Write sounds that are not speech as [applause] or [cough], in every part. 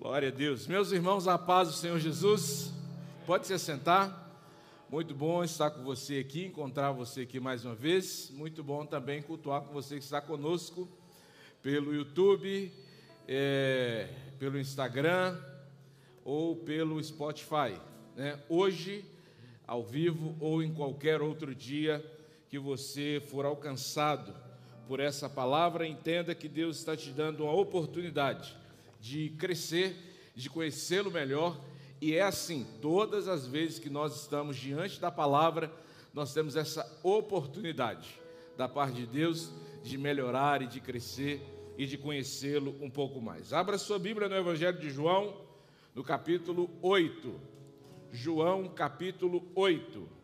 Glória a Deus. Meus irmãos, a paz do Senhor Jesus. Pode se assentar. Muito bom estar com você aqui, encontrar você aqui mais uma vez. Muito bom também cultuar com você que está conosco pelo YouTube, é, pelo Instagram ou pelo Spotify. Né? Hoje, ao vivo ou em qualquer outro dia que você for alcançado por essa palavra, entenda que Deus está te dando uma oportunidade de crescer, de conhecê-lo melhor. E é assim, todas as vezes que nós estamos diante da palavra, nós temos essa oportunidade da parte de Deus de melhorar e de crescer e de conhecê-lo um pouco mais. Abra sua Bíblia no Evangelho de João, no capítulo 8. João, capítulo 8.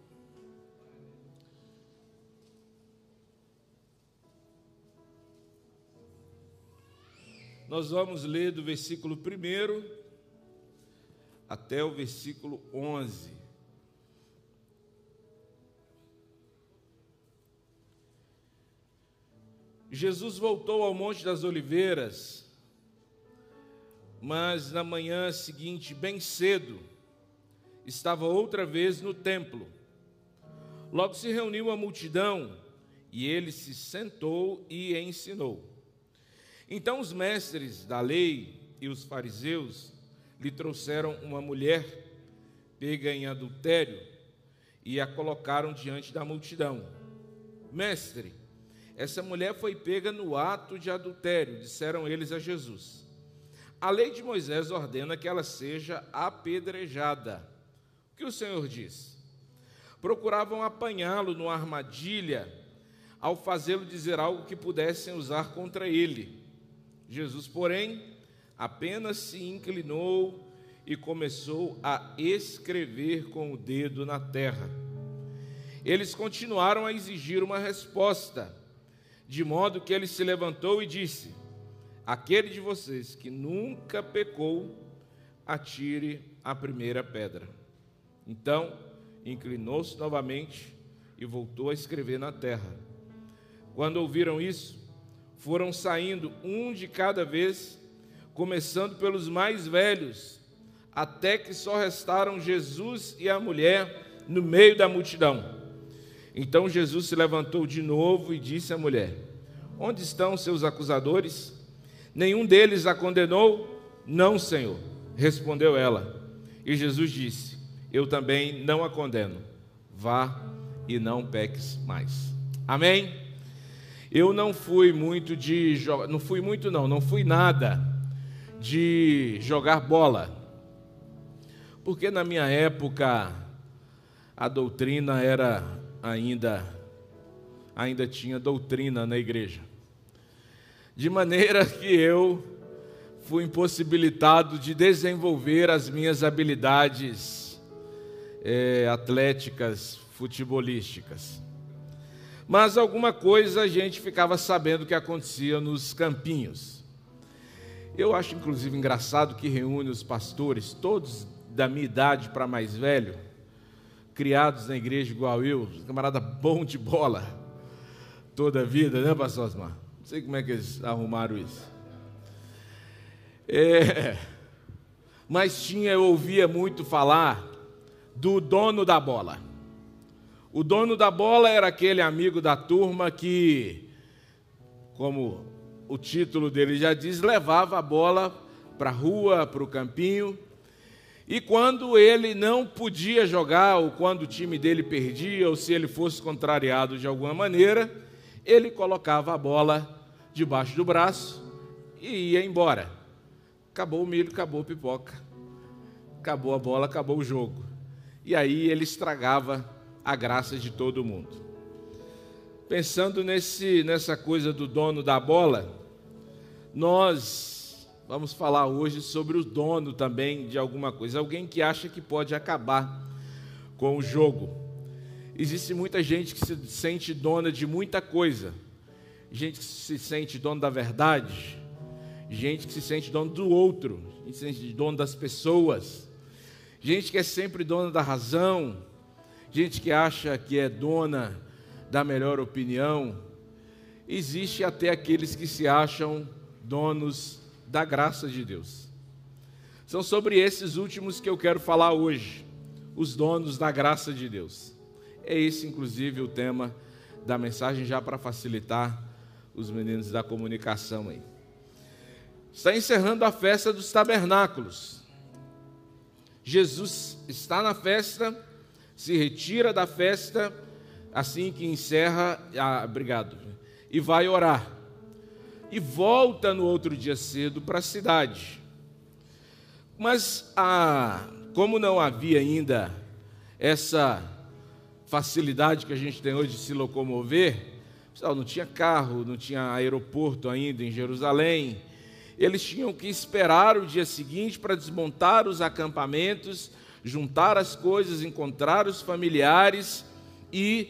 Nós vamos ler do versículo 1 até o versículo 11. Jesus voltou ao Monte das Oliveiras, mas na manhã seguinte, bem cedo, estava outra vez no templo. Logo se reuniu a multidão e ele se sentou e ensinou. Então os mestres da lei e os fariseus lhe trouxeram uma mulher pega em adultério e a colocaram diante da multidão. Mestre, essa mulher foi pega no ato de adultério, disseram eles a Jesus. A lei de Moisés ordena que ela seja apedrejada. O que o Senhor diz? Procuravam apanhá-lo numa armadilha ao fazê-lo dizer algo que pudessem usar contra ele. Jesus, porém, apenas se inclinou e começou a escrever com o dedo na terra. Eles continuaram a exigir uma resposta, de modo que ele se levantou e disse: Aquele de vocês que nunca pecou, atire a primeira pedra. Então, inclinou-se novamente e voltou a escrever na terra. Quando ouviram isso, foram saindo um de cada vez, começando pelos mais velhos, até que só restaram Jesus e a mulher no meio da multidão. Então Jesus se levantou de novo e disse à mulher: Onde estão seus acusadores? Nenhum deles a condenou? Não, Senhor, respondeu ela. E Jesus disse: Eu também não a condeno. Vá e não peques mais. Amém? Eu não fui muito de jogar, não fui muito não, não fui nada de jogar bola. Porque na minha época a doutrina era ainda ainda tinha doutrina na igreja. De maneira que eu fui impossibilitado de desenvolver as minhas habilidades é, atléticas, futebolísticas mas alguma coisa a gente ficava sabendo que acontecia nos campinhos. Eu acho inclusive engraçado que reúne os pastores, todos da minha idade para mais velho, criados na igreja igual eu, camarada bom de bola toda a vida, né, pastor Osmar? Não sei como é que eles arrumaram isso. É, mas tinha, eu ouvia muito falar do dono da bola. O dono da bola era aquele amigo da turma que, como o título dele já diz, levava a bola para a rua, para o campinho. E quando ele não podia jogar, ou quando o time dele perdia, ou se ele fosse contrariado de alguma maneira, ele colocava a bola debaixo do braço e ia embora. Acabou o milho, acabou a pipoca. Acabou a bola, acabou o jogo. E aí ele estragava a graça de todo mundo. Pensando nesse, nessa coisa do dono da bola, nós vamos falar hoje sobre o dono também de alguma coisa, alguém que acha que pode acabar com o jogo. Existe muita gente que se sente dona de muita coisa, gente que se sente dono da verdade, gente que se sente dono do outro, gente que se sente dono das pessoas, gente que é sempre dona da razão, gente que acha que é dona da melhor opinião, existe até aqueles que se acham donos da graça de Deus. São sobre esses últimos que eu quero falar hoje, os donos da graça de Deus. É esse, inclusive, o tema da mensagem, já para facilitar os meninos da comunicação aí. Está encerrando a festa dos tabernáculos. Jesus está na festa, se retira da festa, assim que encerra, ah, obrigado, e vai orar. E volta no outro dia cedo para a cidade. Mas, ah, como não havia ainda essa facilidade que a gente tem hoje de se locomover, não tinha carro, não tinha aeroporto ainda em Jerusalém, eles tinham que esperar o dia seguinte para desmontar os acampamentos, juntar as coisas, encontrar os familiares e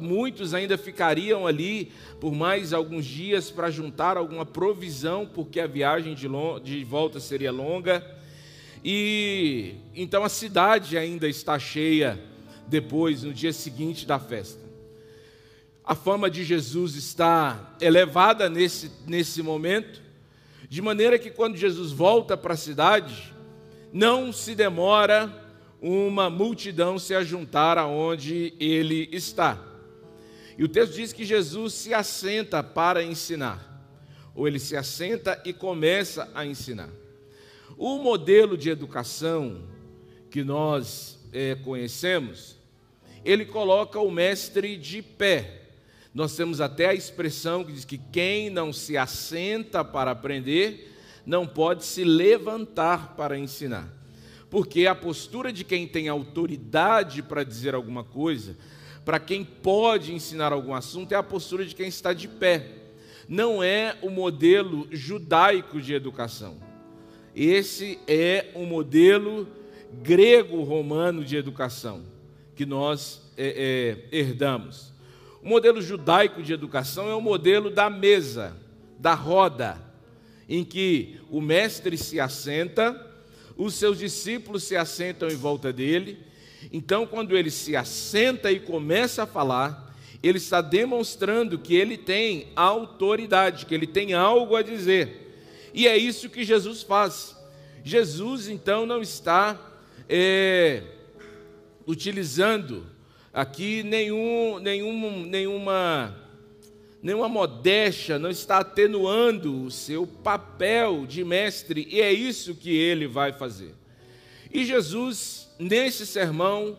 muitos ainda ficariam ali por mais alguns dias para juntar alguma provisão, porque a viagem de, de volta seria longa. E então a cidade ainda está cheia depois, no dia seguinte da festa. A fama de Jesus está elevada nesse, nesse momento, de maneira que quando Jesus volta para a cidade, não se demora uma multidão se ajuntar aonde ele está. E o texto diz que Jesus se assenta para ensinar, ou ele se assenta e começa a ensinar. O modelo de educação que nós é, conhecemos, ele coloca o mestre de pé. Nós temos até a expressão que diz que quem não se assenta para aprender, não pode se levantar para ensinar. Porque a postura de quem tem autoridade para dizer alguma coisa, para quem pode ensinar algum assunto, é a postura de quem está de pé. Não é o modelo judaico de educação. Esse é o modelo grego-romano de educação que nós é, é, herdamos. O modelo judaico de educação é o modelo da mesa, da roda, em que o mestre se assenta, os seus discípulos se assentam em volta dele. Então, quando ele se assenta e começa a falar, ele está demonstrando que ele tem autoridade, que ele tem algo a dizer. E é isso que Jesus faz. Jesus, então, não está é, utilizando aqui nenhum, nenhum, nenhuma, nenhuma modéstia, não está atenuando o seu papel de mestre, e é isso que ele vai fazer. E Jesus, nesse sermão,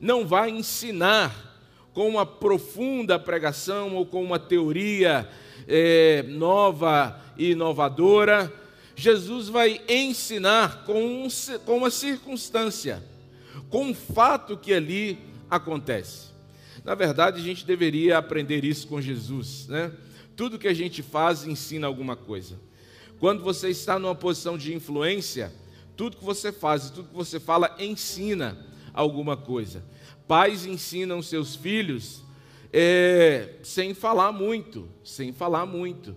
não vai ensinar com uma profunda pregação ou com uma teoria é, nova e inovadora. Jesus vai ensinar com, um, com uma circunstância, com um fato que ali acontece. Na verdade, a gente deveria aprender isso com Jesus, né? Tudo que a gente faz ensina alguma coisa. Quando você está numa posição de influência, tudo que você faz, tudo que você fala ensina alguma coisa. Pais ensinam seus filhos é, sem falar muito, sem falar muito,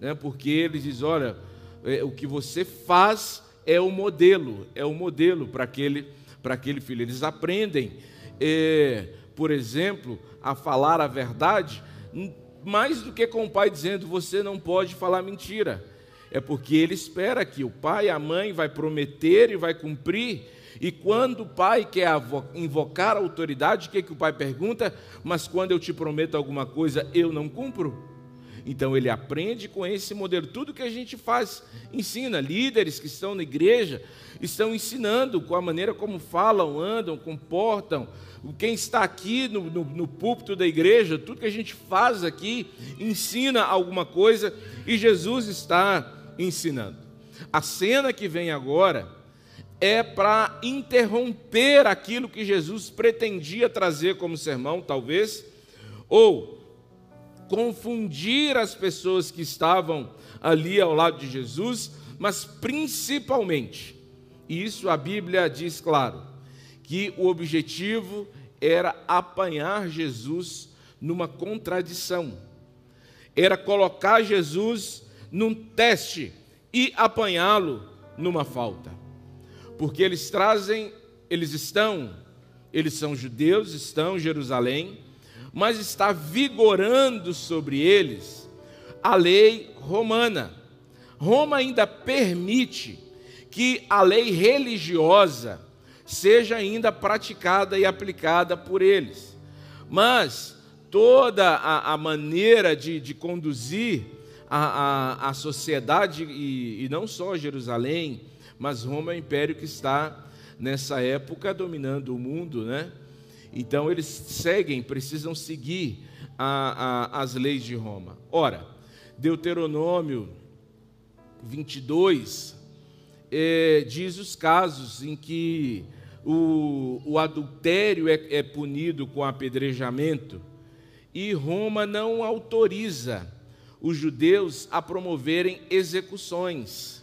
né? porque eles dizem: olha, é, o que você faz é o modelo, é o modelo para aquele, para aquele filho. Eles aprendem, é, por exemplo, a falar a verdade, mais do que com o pai dizendo: você não pode falar mentira. É porque ele espera que o pai a mãe vai prometer e vai cumprir e quando o pai quer invocar a autoridade, o que, que o pai pergunta? Mas quando eu te prometo alguma coisa, eu não cumpro? Então ele aprende com esse modelo. Tudo que a gente faz, ensina. Líderes que estão na igreja estão ensinando com a maneira como falam, andam, comportam. Quem está aqui no, no, no púlpito da igreja, tudo que a gente faz aqui, ensina alguma coisa e Jesus está ensinando. A cena que vem agora é para interromper aquilo que Jesus pretendia trazer como sermão, talvez, ou confundir as pessoas que estavam ali ao lado de Jesus, mas principalmente, e isso a Bíblia diz claro, que o objetivo era apanhar Jesus numa contradição, era colocar Jesus num teste e apanhá-lo numa falta. Porque eles trazem, eles estão, eles são judeus, estão em Jerusalém, mas está vigorando sobre eles a lei romana. Roma ainda permite que a lei religiosa seja ainda praticada e aplicada por eles. Mas toda a, a maneira de, de conduzir a, a, a sociedade, e, e, não só Jerusalém, mas Roma é o império que está nessa época dominando o mundo, né? Então eles seguem, precisam seguir as leis de Roma. Ora, Deuteronômio 22 é, diz os casos em que o, o adultério é, é punido com apedrejamento e Roma não autoriza os judeus a promoverem execuções,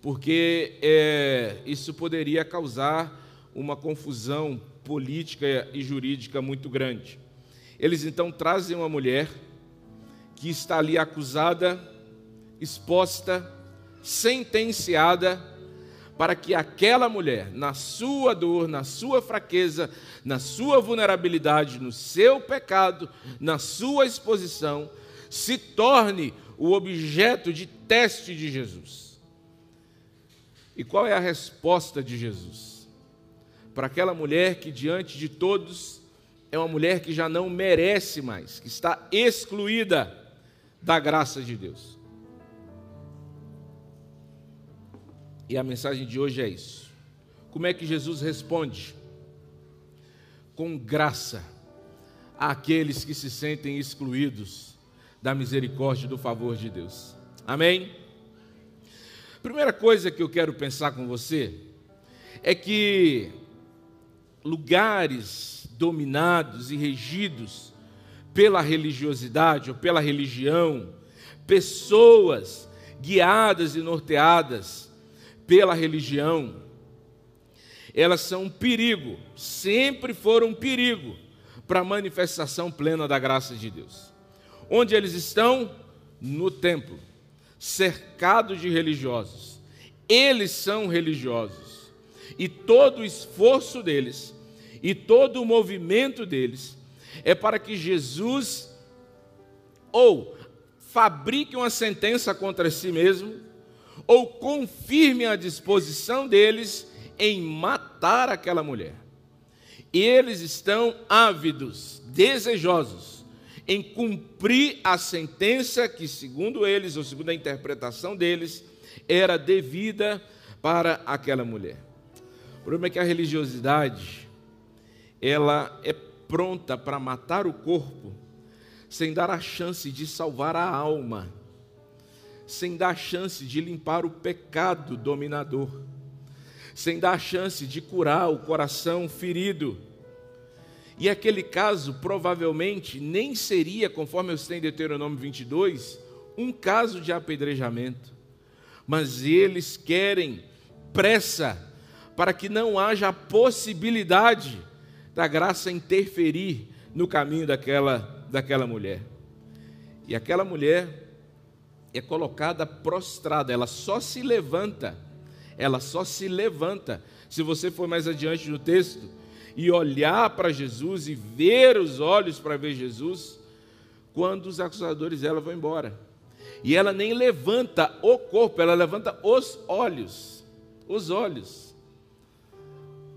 porque é, isso poderia causar uma confusão política e jurídica muito grande. Eles então trazem uma mulher que está ali acusada, exposta, sentenciada para que aquela mulher, na sua dor, na sua fraqueza, na sua vulnerabilidade, no seu pecado, na sua exposição, se torne o objeto de teste de Jesus. E qual é a resposta de Jesus? Para aquela mulher que, diante de todos, é uma mulher que já não merece mais, que está excluída da graça de Deus. E a mensagem de hoje é isso. Como é que Jesus responde? Com graça àqueles que se sentem excluídos da misericórdia e do favor de Deus. Amém? Primeira coisa que eu quero pensar com você é que lugares dominados e regidos pela religiosidade ou pela religião, pessoas guiadas e norteadas pela religião, elas são um perigo, sempre foram um perigo para a manifestação plena da graça de Deus. Onde eles estão? No templo, cercados de religiosos. Eles são religiosos. E todo o esforço deles e todo o movimento deles é para que Jesus ou fabrique uma sentença contra si mesmo, ou confirme a disposição deles em matar aquela mulher. Eles estão ávidos, desejosos em cumprir a sentença que, segundo eles, ou segundo a interpretação deles, era devida para aquela mulher. O problema é que a religiosidade ela é pronta para matar o corpo sem dar a chance de salvar a alma sem dar chance de limpar o pecado dominador, sem dar chance de curar o coração ferido. E aquele caso provavelmente nem seria, conforme eu sei em Deuteronômio 22, um caso de apedrejamento. Mas eles querem pressa para que não haja a possibilidade da graça interferir no caminho daquela, daquela mulher. E aquela mulher é colocada prostrada, ela só se levanta, ela só se levanta. Se você for mais adiante no texto e olhar para Jesus e ver os olhos para ver Jesus, quando os acusadores dela vão embora. E ela nem levanta o corpo, ela levanta os olhos. Os olhos.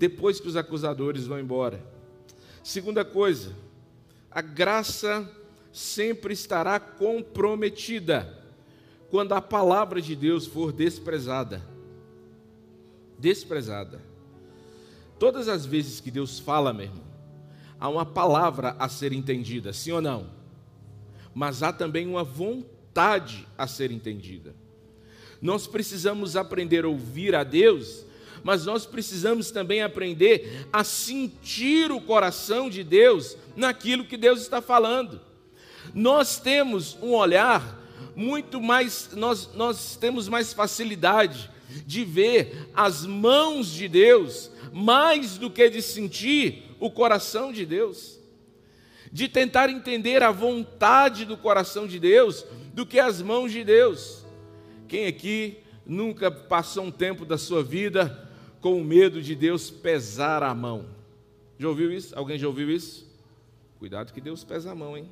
Depois que os acusadores vão embora. Segunda coisa, a graça sempre estará comprometida quando a palavra de Deus for desprezada. Desprezada. Todas as vezes que Deus fala, meu irmão, há uma palavra a ser entendida, sim ou não? Mas há também uma vontade a ser entendida. Nós precisamos aprender a ouvir a Deus, mas nós precisamos também aprender a sentir o coração de Deus naquilo que Deus está falando. Nós temos um olhar muito mais, nós, nós temos mais facilidade de ver as mãos de Deus, mais do que de sentir o coração de Deus, de tentar entender a vontade do coração de Deus, do que as mãos de Deus. Quem aqui nunca passou um tempo da sua vida com o medo de Deus pesar a mão? Já ouviu isso? Alguém já ouviu isso? Cuidado que Deus pesa a mão, hein?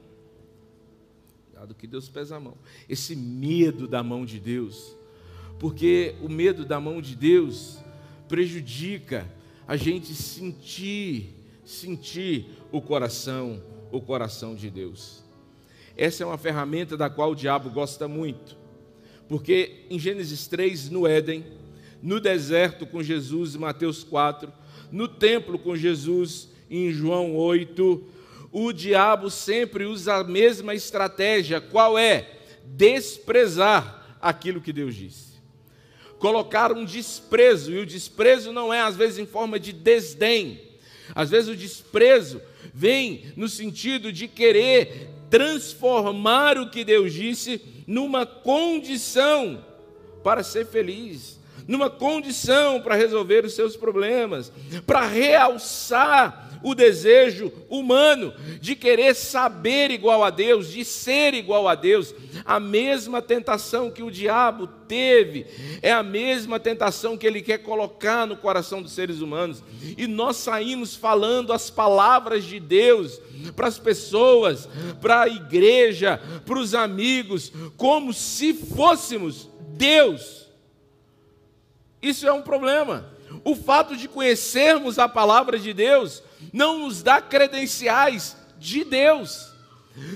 Cuidado que Deus pesa a mão. Esse medo da mão de Deus. porque o medo da mão de Deus prejudica a gente sentir, sentir o coração, o coração de Deus. Essa é uma ferramenta da qual o diabo gosta muito. Porque em Gênesis 3, no Éden, no deserto com Jesus, em Mateus 4, no templo com Jesus, em João 8, o diabo sempre usa a mesma estratégia. Qual é? Desprezar aquilo que Deus disse. Colocar um desprezo, e o desprezo não é às vezes em forma de desdém. Às vezes o desprezo vem no sentido de querer transformar o que Deus disse numa condição para ser feliz, numa condição para resolver os seus problemas, para realçar o desejo humano de querer saber igual a Deus, de ser igual a Deus. A mesma tentação que o diabo teve é a mesma tentação que ele quer colocar no coração dos seres humanos. E nós saímos falando as palavras de Deus para as pessoas, para a igreja, para os amigos, como se fôssemos Deus. Isso é um problema. O fato de conhecermos a palavra de Deus não nos dá credenciais de Deus,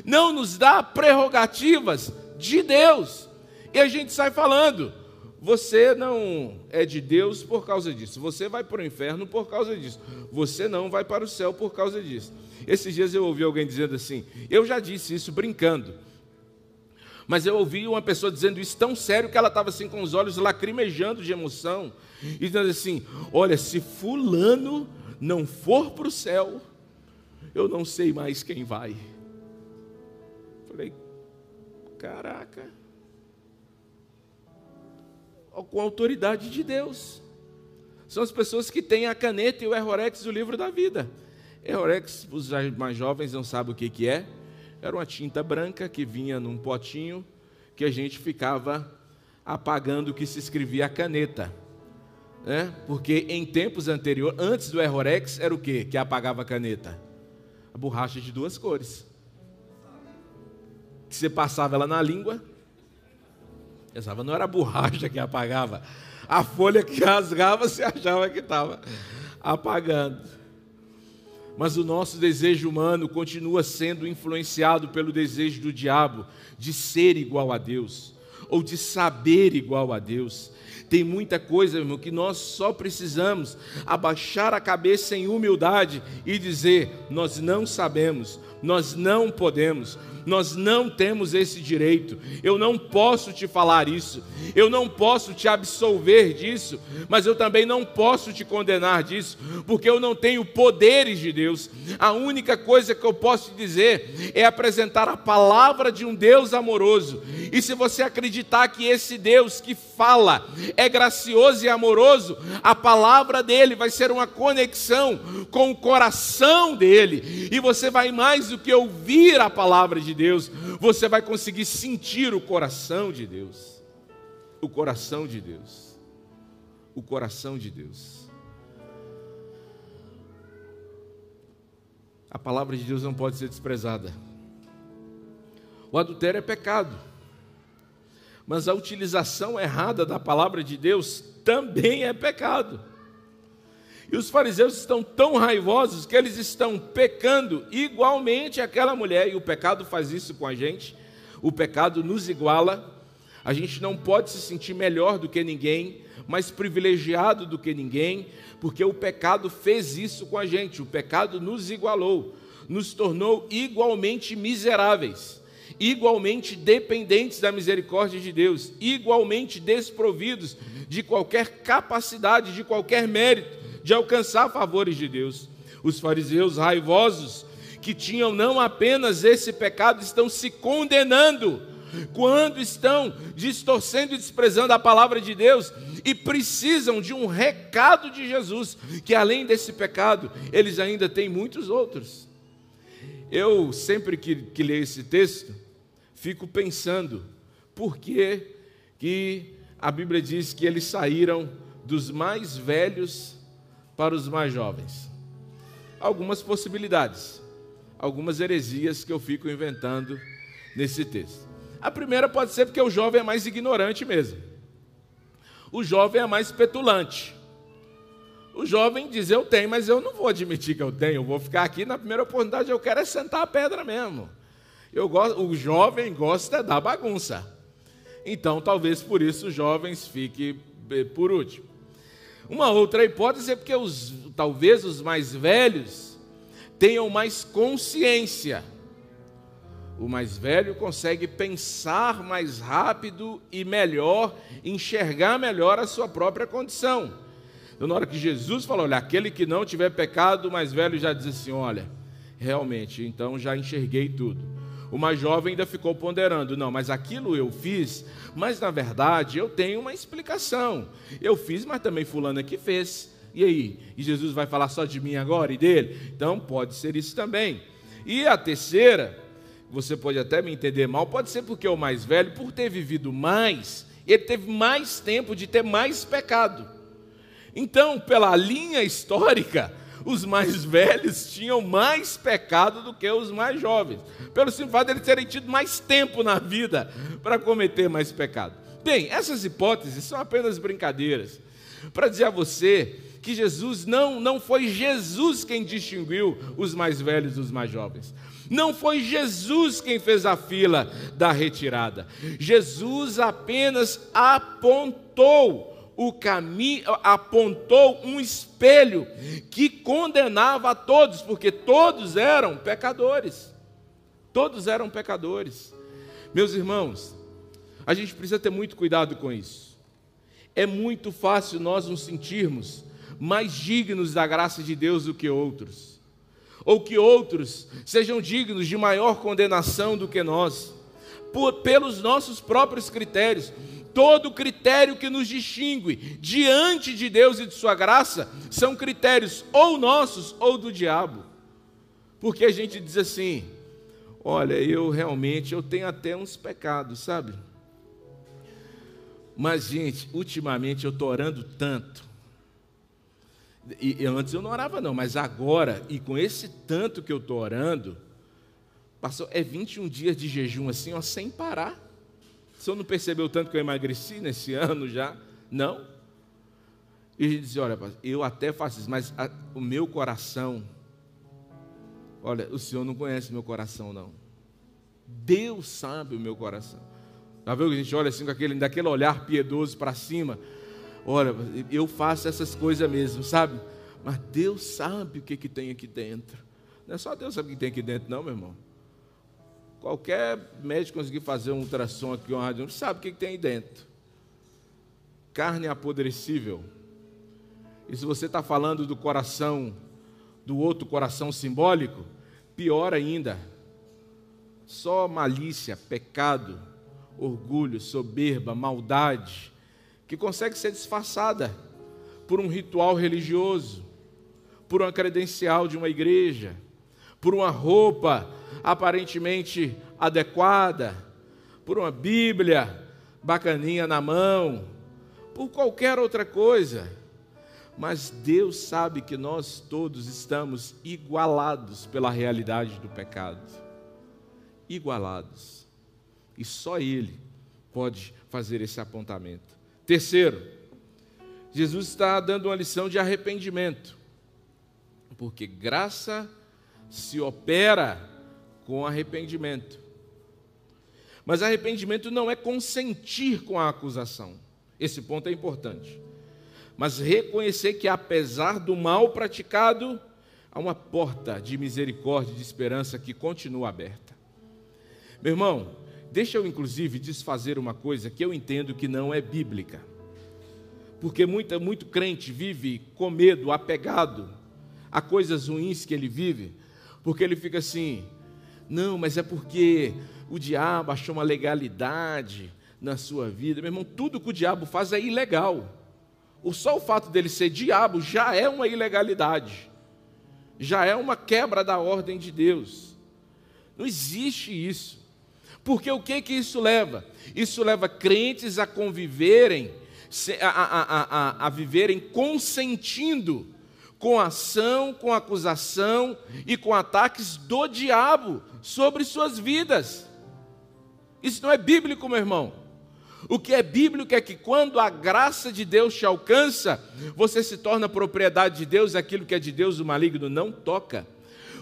não nos dá prerrogativas de Deus. E a gente sai falando, você não é de Deus por causa disso, você vai para o inferno por causa disso, você não vai para o céu por causa disso. Esses dias eu ouvi alguém dizendo assim, eu já disse isso brincando, mas eu ouvi uma pessoa dizendo isso tão sério que ela estava assim com os olhos lacrimejando de emoção, e dizendo assim: Olha, se Fulano não for para o céu, eu não sei mais quem vai. Falei, caraca, com a autoridade de Deus. São as pessoas que têm a caneta e o Errorex, o livro da vida. Errorex, os mais jovens não sabem o que, que é. Era uma tinta branca que vinha num potinho que a gente ficava apagando o que se escrevia a caneta né? porque em tempos anteriores, antes do Errorex, era o que que apagava a caneta? A borracha de duas cores. Que você passava ela na língua, pensava, não era a borracha que apagava, a folha que rasgava, você achava que estava apagando. Mas o nosso desejo humano continua sendo influenciado pelo desejo do diabo de ser igual a Deus, ou de saber igual a Deus. Tem muita coisa, irmão, que nós só precisamos abaixar a cabeça em humildade e dizer: nós não sabemos, nós não podemos, nós não temos esse direito. Eu não posso te falar isso, eu não posso te absolver disso, mas eu também não posso te condenar disso, porque eu não tenho poderes de Deus. A única coisa que eu posso te dizer é apresentar a palavra de um Deus amoroso. E se você acreditar que esse Deus que fala é gracioso e amoroso, a palavra dele vai ser uma conexão com o coração dele, e você vai mais do que ouvir a palavra de Deus, você vai conseguir sentir o coração de Deus. O coração de Deus. O coração de Deus. A palavra de Deus não pode ser desprezada. O adultério é pecado. Mas a utilização errada da palavra de Deus também é pecado. E os fariseus estão tão raivosos que eles estão pecando igualmente aquela mulher, e o pecado faz isso com a gente. O pecado nos iguala. A gente não pode se sentir melhor do que ninguém, mais privilegiado do que ninguém, porque o pecado fez isso com a gente. O pecado nos igualou, nos tornou igualmente miseráveis, igualmente dependentes da misericórdia de Deus, igualmente desprovidos de qualquer capacidade, de qualquer mérito de alcançar favores de Deus. Os fariseus raivosos, que tinham não apenas esse pecado, estão se condenando quando estão distorcendo e desprezando a palavra de Deus e precisam de um recado de Jesus, que além desse pecado, eles ainda têm muitos outros. Eu sempre que, que leio esse texto, fico pensando, por que, que a Bíblia diz que eles saíram dos mais velhos para os mais jovens? Algumas possibilidades, algumas heresias que eu fico inventando nesse texto. A primeira pode ser porque o jovem é mais ignorante mesmo. o jovem é mais petulante. O jovem diz: Eu tenho, mas eu não vou admitir que eu tenho, eu vou ficar aqui na primeira oportunidade, eu quero é sentar a pedra mesmo. Eu gosto, o jovem gosta da bagunça. Então, talvez por isso os jovens fiquem eh, por último. Uma outra hipótese é porque os, talvez os mais velhos tenham mais consciência. O mais velho consegue pensar mais rápido e melhor, enxergar melhor a sua própria condição. Então, na hora que Jesus falou, olha, aquele que não tiver pecado, o mais velho já diz assim: olha, realmente, então já enxerguei tudo. O mais jovem ainda ficou ponderando: não, mas aquilo eu fiz, mas na verdade eu tenho uma explicação. Eu fiz, mas também Fulano aqui fez. E aí? E Jesus vai falar só de mim agora e dele? Então pode ser isso também. E a terceira, você pode até me entender mal, pode ser porque o mais velho, por ter vivido mais, ele teve mais tempo de ter mais pecado. Então, pela linha histórica, os mais velhos tinham mais pecado do que os mais jovens, pelo simples fato de eles terem tido mais tempo na vida para cometer mais pecado. Bem, essas hipóteses são apenas brincadeiras para dizer a você que Jesus não, não foi Jesus quem distinguiu os mais velhos dos mais jovens. Não foi Jesus quem fez a fila da retirada. Jesus apenas apontou o caminho, apontou um espelho que condenava a todos, porque todos eram pecadores. Todos eram pecadores. Meus irmãos, a gente precisa ter muito cuidado com isso. É muito fácil nós nos sentirmos mais dignos da graça de Deus do que outros, ou que outros sejam dignos de maior condenação do que nós, por, pelos nossos próprios critérios todo critério que nos distingue diante de Deus e de Sua graça são critérios ou nossos ou do diabo. Porque a gente diz assim: olha, eu realmente eu tenho até uns pecados, sabe? Mas, gente, ultimamente eu estou orando tanto. E, e, antes eu não orava, não, mas agora, e com esse tanto que eu estou orando, passou, é 21 dias de jejum assim, ó, sem parar. O senhor não percebeu tanto que eu emagreci nesse [laughs] ano já? Não. E ele dizia: Olha, eu até faço isso, mas a, o meu coração, olha, o senhor não conhece meu coração, não. Deus sabe o meu coração. Já viu que a gente olha assim com aquele, daquele olhar piedoso para cima? Olha, eu faço essas coisas mesmo, sabe? Mas Deus sabe o que, que tem aqui dentro. Não é só Deus sabe o que tem aqui dentro, não, meu irmão. Qualquer médico conseguir fazer um ultrassom aqui, uma rádio, sabe o que, tem aí dentro. Carne apodrecível. E se você está falando do coração, do outro coração simbólico, pior ainda. Só malícia, pecado, orgulho, soberba, maldade, que consegue ser disfarçada por um ritual religioso, por uma credencial de uma igreja, por uma roupa aparentemente adequada, por uma Bíblia bacaninha na mão, por qualquer outra coisa. Mas Deus sabe que nós todos estamos igualados pela realidade do pecado. Igualados. E só Ele pode fazer esse apontamento. Terceiro, Jesus está dando uma lição de arrependimento. Porque graça se opera com arrependimento. Mas arrependimento não é consentir com a acusação. Esse ponto é importante. Mas reconhecer que, apesar do mal praticado, há uma porta de misericórdia e de esperança que continua aberta. Meu irmão, deixa eu inclusive desfazer uma coisa que eu entendo que não é bíblica. Porque muita, muito crente vive com medo, apegado a coisas ruins que ele vive, porque ele fica assim: não, mas é porque o diabo achou uma legalidade na sua vida. Meu irmão, tudo que o diabo faz é ilegal. O só o fato dele ser diabo já é uma ilegalidade. Já é uma quebra da ordem de Deus. Não existe isso. Porque o que que isso leva? Isso leva crentes a conviverem, a, a, a, a, viverem consentindo com ação, com acusação e com ataques do diabo sobre suas vidas. Isso não é bíblico, meu irmão. O que é bíblico é que quando a graça de Deus te alcança, você se torna propriedade de Deus, aquilo que é de Deus o maligno não toca.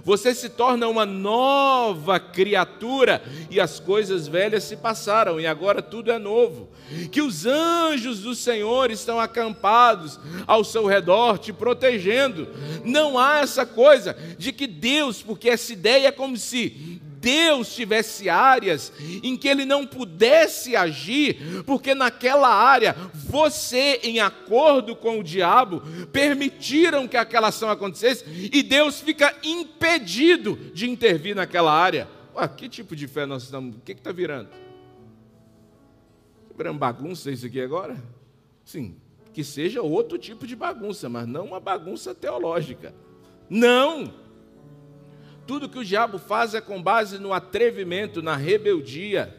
Você se torna uma nova criatura e as coisas velhas se passaram e agora tudo é novo. Que os anjos do Senhor estão acampados ao seu redor, te protegendo. Não há essa coisa de que Deus, porque essa ideia é como se Deus tivesse áreas em que ele não pudesse agir, porque naquela área você, em acordo com o diabo, permitiram que aquela ação acontecesse e Deus fica impedido de intervir naquela área. Ué, que tipo de fé nós estamos? O que está virando? Está virando bagunça isso aqui agora? Sim, que seja outro tipo de bagunça, mas não uma bagunça teológica. Não! Tudo que o diabo faz é com base no atrevimento, na rebeldia.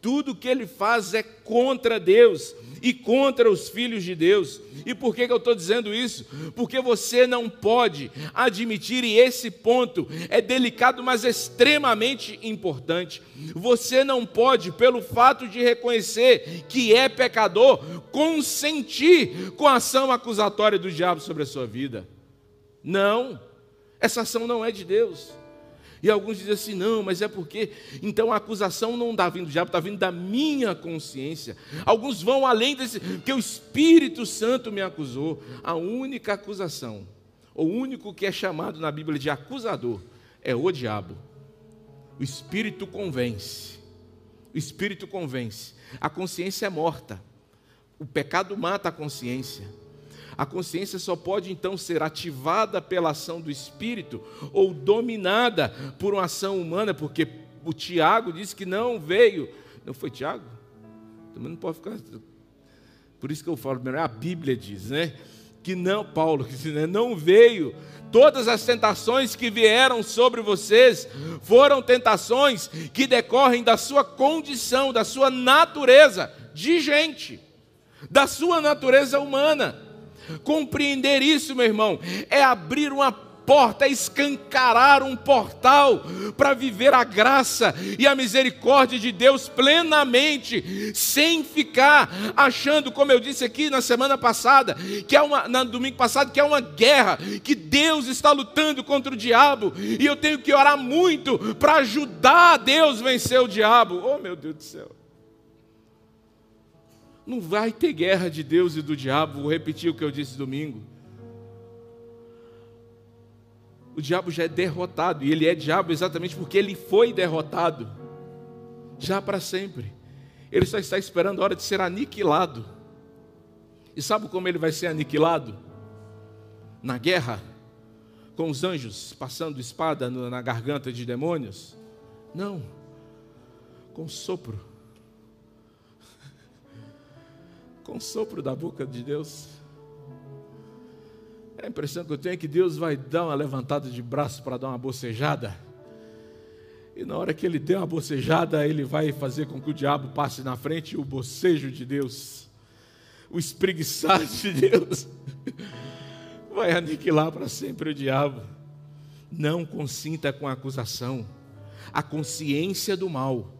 Tudo que ele faz é contra Deus e contra os filhos de Deus. E por que, que eu estou dizendo isso? Porque você não pode admitir, e esse ponto é delicado, mas extremamente importante. Você não pode, pelo fato de reconhecer que é pecador, consentir com a ação acusatória do diabo sobre a sua vida. Não. Essa ação não é de Deus. E alguns dizem assim: não, mas é porque. Então a acusação não está vindo do diabo, está vindo da minha consciência. Alguns vão além desse. que o Espírito Santo me acusou. A única acusação, o único que é chamado na Bíblia de acusador, é o diabo. O Espírito convence. O Espírito convence. A consciência é morta. O pecado mata a consciência. A consciência só pode então ser ativada pela ação do espírito ou dominada por uma ação humana, porque o Tiago disse que não veio. Não foi Tiago? Também não pode ficar. Por isso que eu falo, a Bíblia diz, né? Que não, Paulo, que né, não veio. Todas as tentações que vieram sobre vocês foram tentações que decorrem da sua condição, da sua natureza de gente, da sua natureza humana. Compreender isso, meu irmão, é abrir uma porta, é escancarar um portal para viver a graça e a misericórdia de Deus plenamente, sem ficar achando, como eu disse aqui na semana passada, que é uma, no domingo passado, que é uma guerra, que Deus está lutando contra o diabo e eu tenho que orar muito para ajudar Deus vencer o diabo. Oh, meu Deus do céu. Não vai ter guerra de Deus e do diabo, vou repetir o que eu disse domingo. O diabo já é derrotado, e ele é diabo exatamente porque ele foi derrotado, já para sempre. Ele só está esperando a hora de ser aniquilado. E sabe como ele vai ser aniquilado? Na guerra, com os anjos passando espada na garganta de demônios? Não, com sopro com o sopro da boca de Deus. É a impressão que eu tenho é que Deus vai dar uma levantada de braço para dar uma bocejada. E na hora que ele der uma bocejada, ele vai fazer com que o diabo passe na frente o bocejo de Deus, o espreguiçar de Deus, [laughs] vai aniquilar para sempre o diabo. Não consinta com a acusação, a consciência do mal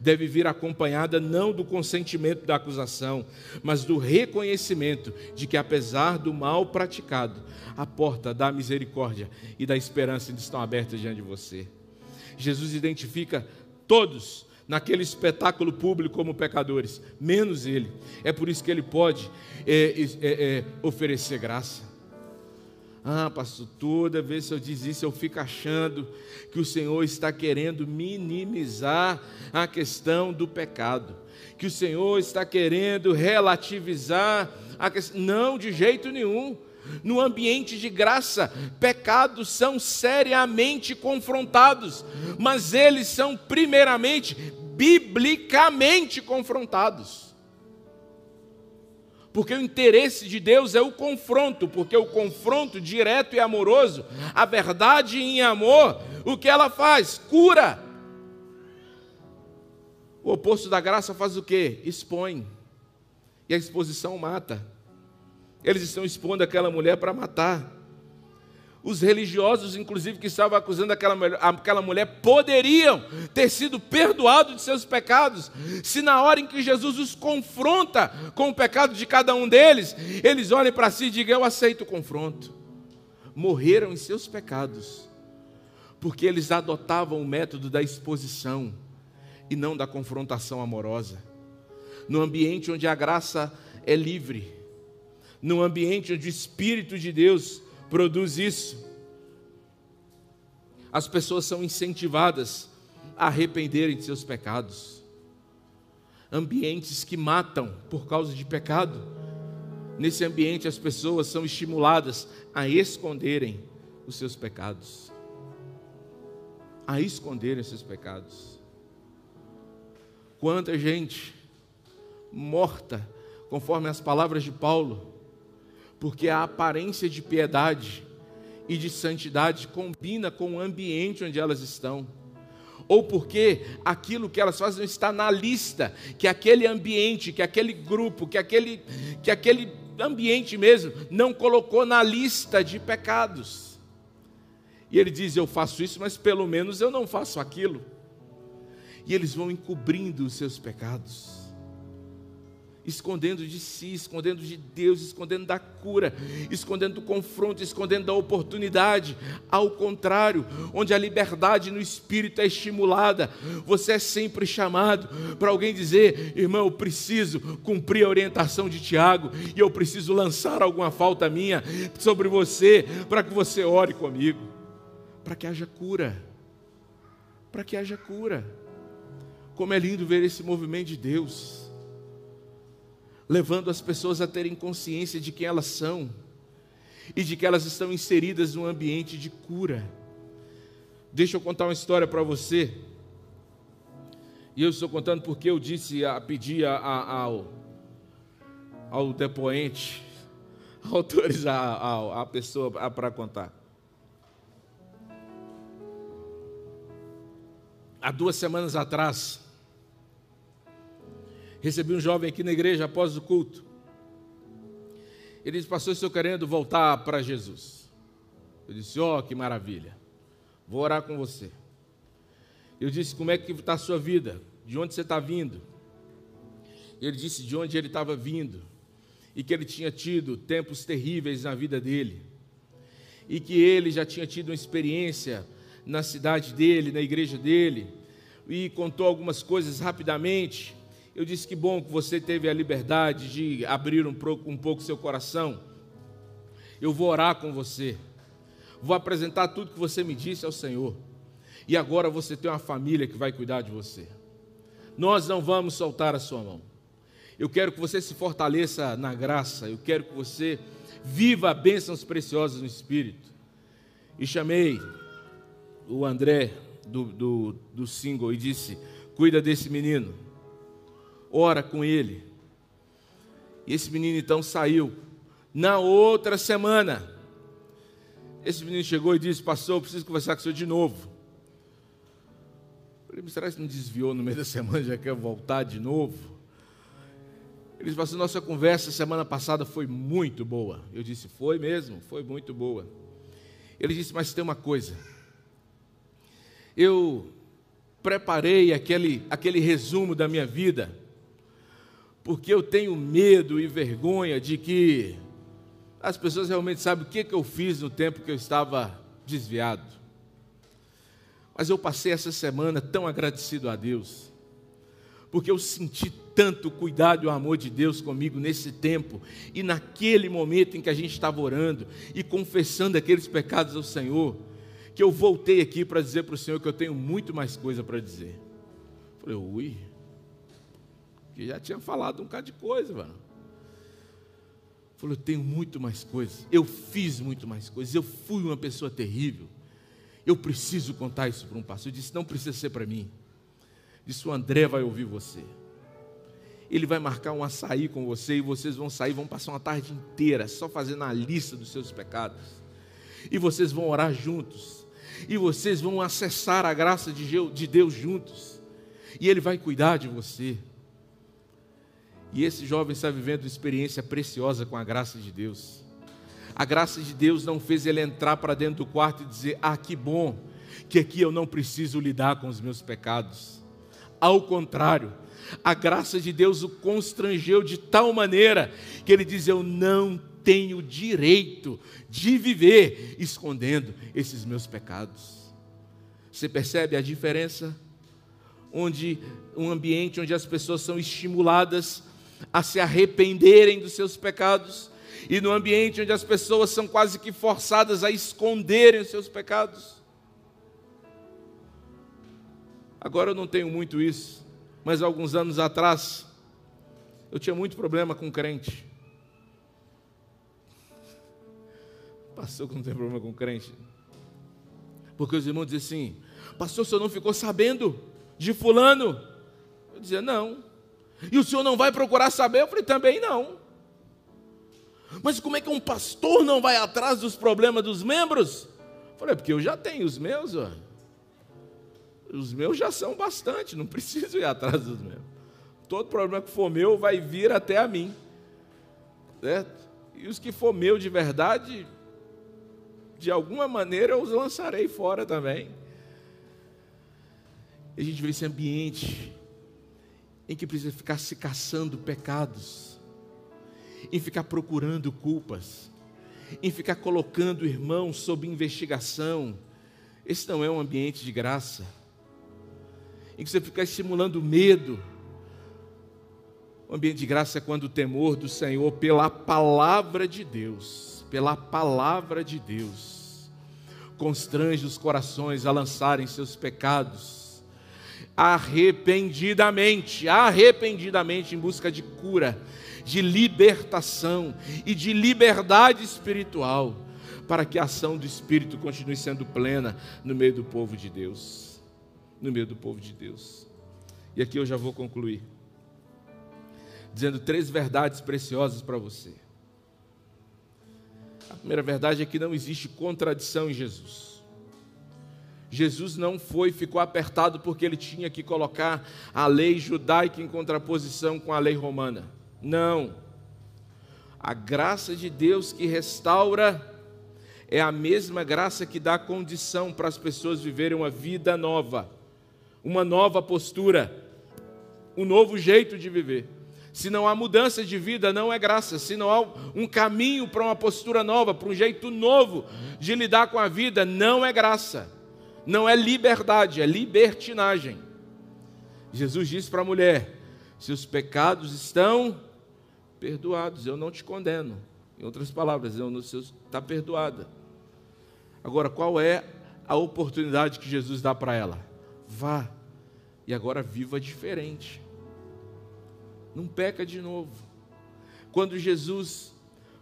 deve vir acompanhada não do consentimento da acusação, mas do reconhecimento de que, apesar do mal praticado, a porta da misericórdia e da esperança estão abertas diante de você. Jesus identifica todos naquele espetáculo público como pecadores, menos ele. É por isso que ele pode é, é, é, oferecer graça. Ah, pastor, toda vez que eu diz isso, eu fico achando que o Senhor está querendo minimizar a questão do pecado, que o Senhor está querendo relativizar a questão. Não, de jeito nenhum. No ambiente de graça, pecados são seriamente confrontados, mas eles são primeiramente biblicamente confrontados. Porque o interesse de Deus é o confronto, porque o confronto direto e amoroso, a verdade em amor, o que ela faz? Cura. O oposto da graça faz o quê? Expõe. E a exposição mata. Eles estão expondo aquela mulher para matar. Os religiosos, inclusive, que estavam acusando aquela mulher, aquela mulher, poderiam ter sido perdoados de seus pecados, se na hora em que Jesus os confronta com o pecado de cada um deles, eles olhem para si e digam: Eu aceito o confronto. Morreram em seus pecados, porque eles adotavam o método da exposição e não da confrontação amorosa. No ambiente onde a graça é livre, no ambiente onde o Espírito de Deus produz isso. As pessoas são incentivadas a arrependerem de seus pecados. Ambientes que matam por causa de pecado. Nesse ambiente, as pessoas são estimuladas a esconderem os seus pecados. A esconderem os seus pecados. Quanta gente morta, conforme as palavras de Paulo, porque a aparência de piedade e de santidade combina com o ambiente onde elas estão. Ou porque aquilo que elas fazem está na lista, que aquele ambiente, que aquele grupo, que aquele, que aquele ambiente mesmo não colocou na lista de pecados. E ele diz: Eu faço isso, mas pelo menos eu não faço aquilo. E eles vão encobrindo os seus pecados escondendo de si, escondendo de Deus, escondendo da cura, escondendo do confronto, escondendo da oportunidade. Ao contrário, onde a liberdade no espírito é estimulada, você é sempre chamado para alguém dizer: irmão, eu preciso cumprir a orientação de Tiago e eu preciso lançar alguma falta minha sobre você, para que você ore comigo, para que haja cura. Para que haja cura. Como é lindo ver esse movimento de Deus levando as pessoas a terem consciência de quem elas são e de que elas estão inseridas num ambiente de cura. Deixa eu contar uma história para você. E eu estou contando porque eu disse, a, pedi a, a, ao, ao depoente [laughs] autorizar a, a pessoa para contar. Há duas semanas atrás, Recebi um jovem aqui na igreja após o culto. Ele disse, pastor, estou querendo voltar para Jesus. Eu disse, ó, oh, que maravilha. Vou orar com você. Eu disse, como é que está a sua vida? De onde você está vindo? Ele disse de onde ele estava vindo. E que ele tinha tido tempos terríveis na vida dele. E que ele já tinha tido uma experiência na cidade dele, na igreja dele. E contou algumas coisas rapidamente eu disse que bom que você teve a liberdade de abrir um pouco, um pouco seu coração. Eu vou orar com você. Vou apresentar tudo que você me disse ao Senhor. E agora você tem uma família que vai cuidar de você. Nós não vamos soltar a sua mão. Eu quero que você se fortaleça na graça. Eu quero que você viva bênçãos preciosas no Espírito. E chamei o André do, do, do single e disse: Cuida desse menino ora com ele. E esse menino então saiu. Na outra semana, esse menino chegou e disse: Pastor, eu preciso conversar com o senhor de novo. Eu falei, será que não desviou no meio da semana, já quer voltar de novo? Ele disse, pastor, nossa conversa semana passada foi muito boa. Eu disse, foi mesmo, foi muito boa. Ele disse, mas tem uma coisa. Eu preparei aquele, aquele resumo da minha vida porque eu tenho medo e vergonha de que as pessoas realmente sabem o que, que eu fiz no tempo que eu estava desviado. Mas eu passei essa semana tão agradecido a Deus, porque eu senti tanto o cuidado e o amor de Deus comigo nesse tempo e naquele momento em que a gente estava orando e confessando aqueles pecados ao Senhor, que eu voltei aqui para dizer para o Senhor que eu tenho muito mais coisa para dizer. falei, ui, que já tinha falado um bocado de coisa, mano. Falou, eu tenho muito mais coisas, eu fiz muito mais coisas, eu fui uma pessoa terrível. Eu preciso contar isso para um pastor. Eu disse, não precisa ser para mim. Disse, o André vai ouvir você. Ele vai marcar um açaí com você e vocês vão sair, vão passar uma tarde inteira só fazendo a lista dos seus pecados. E vocês vão orar juntos. E vocês vão acessar a graça de Deus juntos. E Ele vai cuidar de você. E esse jovem está vivendo uma experiência preciosa com a graça de Deus. A graça de Deus não fez ele entrar para dentro do quarto e dizer: Ah, que bom, que aqui eu não preciso lidar com os meus pecados. Ao contrário, a graça de Deus o constrangeu de tal maneira que ele diz: Eu não tenho direito de viver escondendo esses meus pecados. Você percebe a diferença? Onde um ambiente onde as pessoas são estimuladas a se arrependerem dos seus pecados, e no ambiente onde as pessoas são quase que forçadas a esconderem os seus pecados. Agora eu não tenho muito isso, mas alguns anos atrás eu tinha muito problema com crente. Pastor que não tem problema com crente. Porque os irmãos diziam assim: Pastor, o senhor não ficou sabendo de Fulano? Eu dizia: Não. E o senhor não vai procurar saber? Eu falei: Também não. Mas como é que um pastor não vai atrás dos problemas dos membros? Eu falei: Porque eu já tenho os meus, ó. Os meus já são bastante, não preciso ir atrás dos meus. Todo problema que for meu vai vir até a mim. Certo? E os que for meu de verdade, de alguma maneira eu os lançarei fora também. E a gente vê esse ambiente em que precisa ficar se caçando pecados, em ficar procurando culpas, em ficar colocando o irmão sob investigação. Esse não é um ambiente de graça, em que você fica estimulando medo. O ambiente de graça é quando o temor do Senhor pela palavra de Deus pela palavra de Deus, constrange os corações a lançarem seus pecados, arrependidamente, arrependidamente em busca de cura, de libertação e de liberdade espiritual, para que a ação do Espírito continue sendo plena no meio do povo de Deus. No meio do povo de Deus. E aqui eu já vou concluir, dizendo três verdades preciosas para você. A primeira verdade é que não existe contradição em Jesus. Jesus não foi, ficou apertado porque ele tinha que colocar a lei judaica em contraposição com a lei romana. Não. A graça de Deus que restaura é a mesma graça que dá condição para as pessoas viverem uma vida nova, uma nova postura, um novo jeito de viver. Se não há mudança de vida, não é graça. Se não há um caminho para uma postura nova, para um jeito novo de lidar com a vida, não é graça. Não é liberdade, é libertinagem. Jesus disse para a mulher: Seus pecados estão perdoados, eu não te condeno. Em outras palavras, está perdoada. Agora, qual é a oportunidade que Jesus dá para ela? Vá e agora viva diferente não peca de novo. Quando Jesus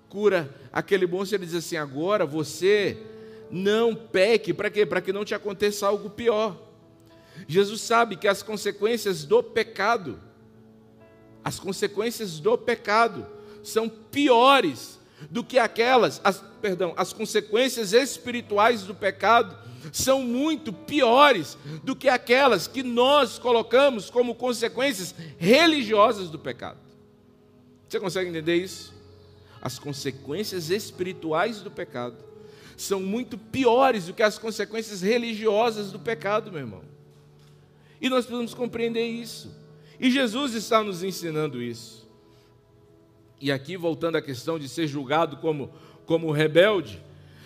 cura aquele moço, ele diz assim: agora você não peque, para quê? Para que não te aconteça algo pior. Jesus sabe que as consequências do pecado, as consequências do pecado, são piores do que aquelas, as, perdão, as consequências espirituais do pecado são muito piores do que aquelas que nós colocamos como consequências religiosas do pecado. Você consegue entender isso? As consequências espirituais do pecado são muito piores do que as consequências religiosas do pecado, meu irmão. E nós precisamos compreender isso. E Jesus está nos ensinando isso. E aqui, voltando à questão de ser julgado como, como rebelde,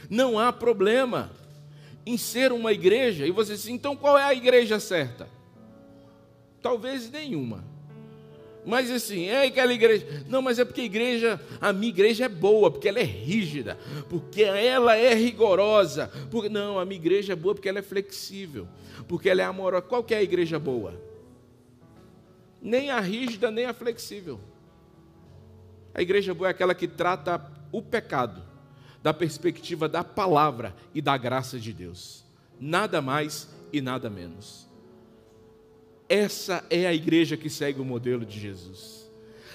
não há problema em ser uma igreja, e você diz, então qual é a igreja certa? Talvez nenhuma. Mas assim, é aquela igreja. Não, mas é porque a igreja, a minha igreja é boa, porque ela é rígida, porque ela é rigorosa. Porque, não, a minha igreja é boa porque ela é flexível, porque ela é amorosa. Qual que é a igreja boa? Nem a rígida, nem a flexível. A igreja boa é aquela que trata o pecado da perspectiva da palavra e da graça de Deus. Nada mais e nada menos. Essa é a igreja que segue o modelo de Jesus.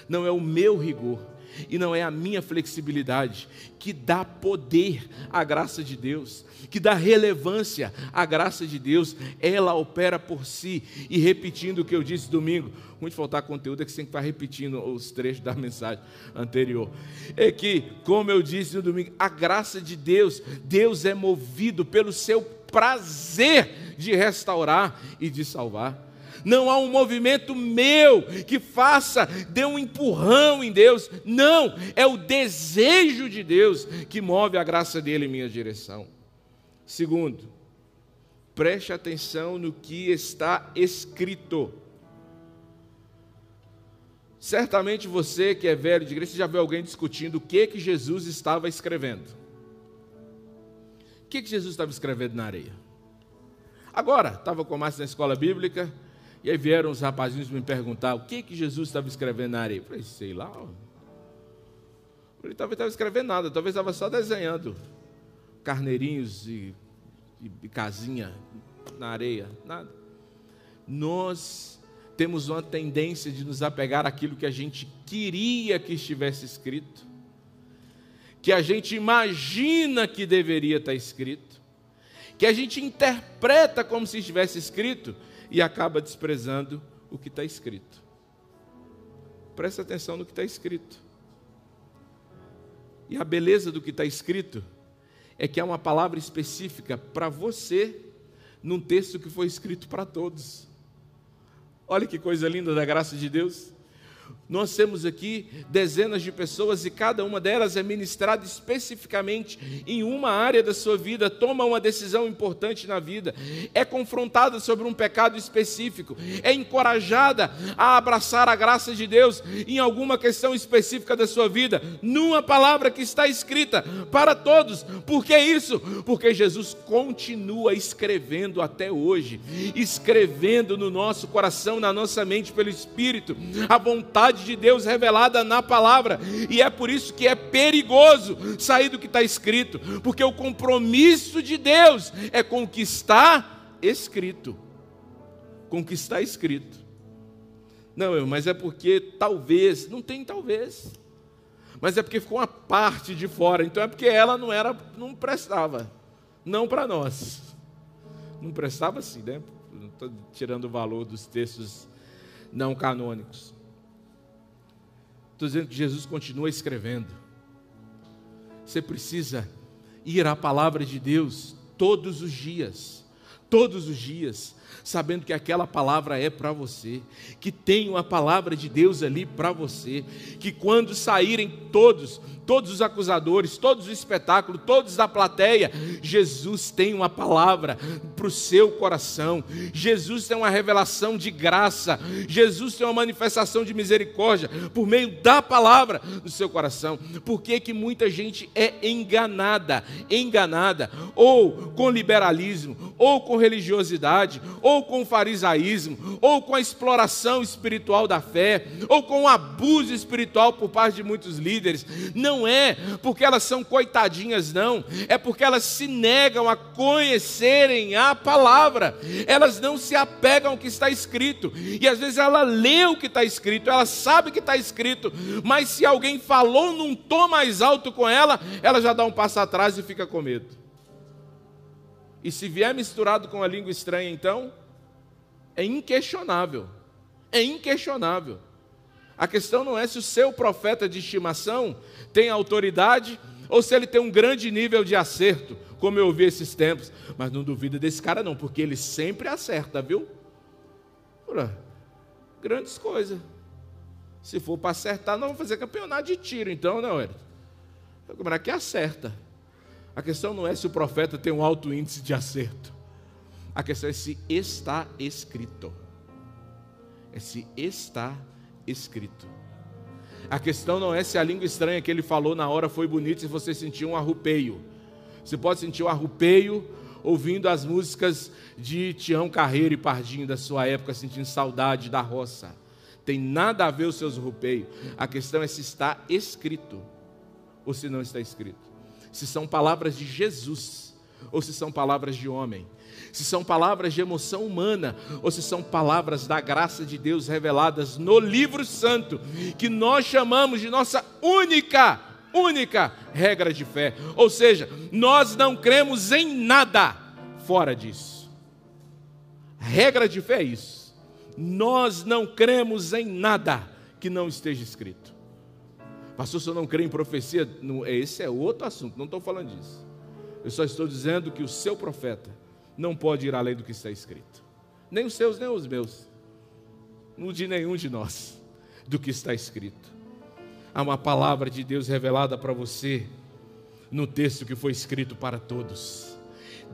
Não é o meu rigor, e não é a minha flexibilidade que dá poder à graça de Deus, que dá relevância à graça de Deus. Ela opera por si. E repetindo o que eu disse domingo, muito faltar conteúdo é que você tem que estar repetindo os trechos da mensagem anterior. É que, como eu disse no domingo, a graça de Deus, Deus é movido pelo seu prazer de restaurar e de salvar não há um movimento meu que faça, dê um empurrão em Deus. Não, é o desejo de Deus que move a graça dele em minha direção. Segundo, preste atenção no que está escrito. Certamente você que é velho de igreja, já viu alguém discutindo o que que Jesus estava escrevendo. O que que Jesus estava escrevendo na areia? Agora, estava com o Márcio na escola bíblica, e aí vieram os rapazinhos me perguntar o que, que Jesus estava escrevendo na areia. Eu falei, sei lá. Ele talvez estava escrevendo nada, talvez estava só desenhando carneirinhos e, e, e casinha na areia, nada. Nós temos uma tendência de nos apegar àquilo que a gente queria que estivesse escrito, que a gente imagina que deveria estar escrito, que a gente interpreta como se estivesse escrito, e acaba desprezando o que está escrito. Presta atenção no que está escrito. E a beleza do que está escrito é que é uma palavra específica para você num texto que foi escrito para todos. Olha que coisa linda da graça de Deus. Nós temos aqui dezenas de pessoas e cada uma delas é ministrada especificamente em uma área da sua vida, toma uma decisão importante na vida, é confrontada sobre um pecado específico, é encorajada a abraçar a graça de Deus em alguma questão específica da sua vida, numa palavra que está escrita para todos. Por que isso? Porque Jesus continua escrevendo até hoje, escrevendo no nosso coração, na nossa mente pelo Espírito, a vontade vontade de Deus revelada na palavra. E é por isso que é perigoso sair do que está escrito, porque o compromisso de Deus é com o que está escrito. Com o que está escrito. Não, mas é porque talvez, não tem talvez. Mas é porque ficou uma parte de fora, então é porque ela não era, não prestava. Não para nós. Não prestava assim, né? Não estou tirando o valor dos textos não canônicos. Estou dizendo que Jesus continua escrevendo. Você precisa ir à palavra de Deus todos os dias, todos os dias, sabendo que aquela palavra é para você, que tem uma palavra de Deus ali para você, que quando saírem todos, todos os acusadores, todos os espetáculos, todos da plateia, Jesus tem uma palavra para o seu coração, Jesus tem uma revelação de graça, Jesus tem uma manifestação de misericórdia por meio da palavra no seu coração. Por que, que muita gente é enganada, enganada, ou com liberalismo, ou com religiosidade, ou com farisaísmo, ou com a exploração espiritual da fé, ou com o abuso espiritual por parte de muitos líderes? Não não é porque elas são coitadinhas, não, é porque elas se negam a conhecerem a palavra, elas não se apegam ao que está escrito, e às vezes ela lê o que está escrito, ela sabe que está escrito, mas se alguém falou num tom mais alto com ela, ela já dá um passo atrás e fica com medo. E se vier misturado com a língua estranha, então, é inquestionável. É inquestionável. A questão não é se o seu profeta de estimação tem autoridade ou se ele tem um grande nível de acerto, como eu ouvi esses tempos. Mas não duvida desse cara, não, porque ele sempre acerta, viu? Ora, grandes coisas. Se for para acertar, não vamos fazer campeonato de tiro, então, não, é? O camarada que acerta. A questão não é se o profeta tem um alto índice de acerto. A questão é se está escrito. É se está escrito escrito. A questão não é se a língua estranha que ele falou na hora foi bonita, se você sentiu um arrupeio. Você pode sentir um arrupeio ouvindo as músicas de Tião Carreiro e Pardinho da sua época, sentindo saudade da roça. Tem nada a ver os seus arrupeios. A questão é se está escrito ou se não está escrito. Se são palavras de Jesus ou se são palavras de homem, se são palavras de emoção humana ou se são palavras da graça de Deus reveladas no livro santo, que nós chamamos de nossa única, única regra de fé. Ou seja, nós não cremos em nada fora disso. A regra de fé é isso. Nós não cremos em nada que não esteja escrito. Pastor, se eu não creio em profecia, esse é outro assunto, não estou falando disso. Eu só estou dizendo que o seu profeta não pode ir além do que está escrito. Nem os seus, nem os meus. Não de nenhum de nós, do que está escrito. Há uma palavra de Deus revelada para você no texto que foi escrito para todos.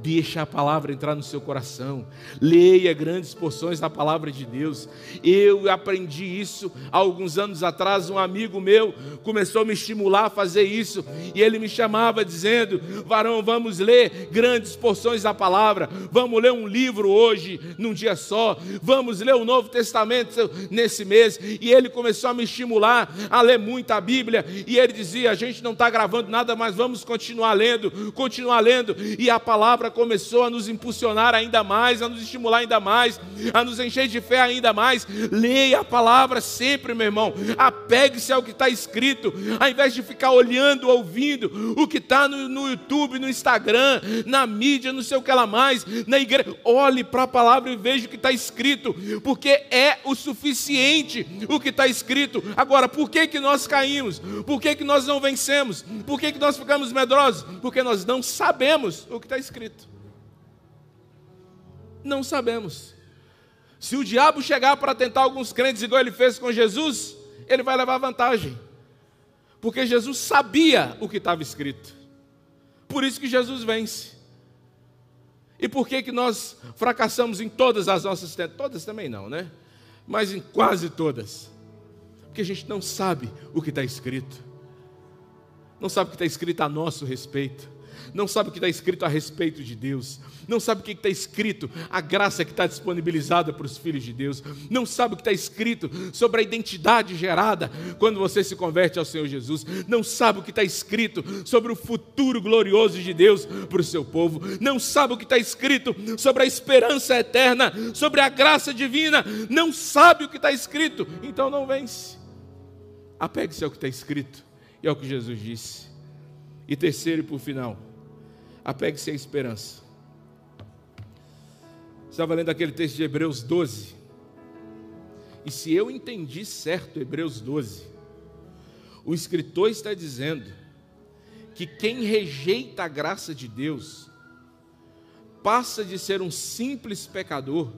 Deixa a palavra entrar no seu coração. Leia grandes porções da palavra de Deus. Eu aprendi isso há alguns anos atrás. Um amigo meu começou a me estimular a fazer isso. E ele me chamava dizendo: Varão, vamos ler grandes porções da palavra. Vamos ler um livro hoje, num dia só. Vamos ler o Novo Testamento nesse mês. E ele começou a me estimular a ler muito a Bíblia. E ele dizia: A gente não está gravando nada, mas vamos continuar lendo, continuar lendo. E a palavra palavra começou a nos impulsionar ainda mais, a nos estimular ainda mais, a nos encher de fé ainda mais. Leia a palavra sempre, meu irmão. Apegue-se ao que está escrito, ao invés de ficar olhando, ouvindo o que está no, no YouTube, no Instagram, na mídia, não sei o que lá mais, na igreja. Olhe para a palavra e veja o que está escrito, porque é o suficiente o que está escrito. Agora, por que, que nós caímos? Por que, que nós não vencemos? Por que, que nós ficamos medrosos? Porque nós não sabemos o que está escrito. Não sabemos. Se o diabo chegar para tentar alguns crentes igual ele fez com Jesus, ele vai levar vantagem. Porque Jesus sabia o que estava escrito. Por isso que Jesus vence. E por que, que nós fracassamos em todas as nossas tentas? Todas também não, né? Mas em quase todas. Porque a gente não sabe o que está escrito. Não sabe o que está escrito a nosso respeito não sabe o que está escrito a respeito de Deus, não sabe o que está escrito, a graça que está disponibilizada para os filhos de Deus, não sabe o que está escrito sobre a identidade gerada quando você se converte ao Senhor Jesus, não sabe o que está escrito sobre o futuro glorioso de Deus para o seu povo, não sabe o que está escrito sobre a esperança eterna, sobre a graça divina, não sabe o que está escrito, então não vence. Apegue-se ao que está escrito e ao que Jesus disse. E terceiro e por final, apegue-se à esperança. Estava lendo aquele texto de Hebreus 12. E se eu entendi certo Hebreus 12, o escritor está dizendo que quem rejeita a graça de Deus passa de ser um simples pecador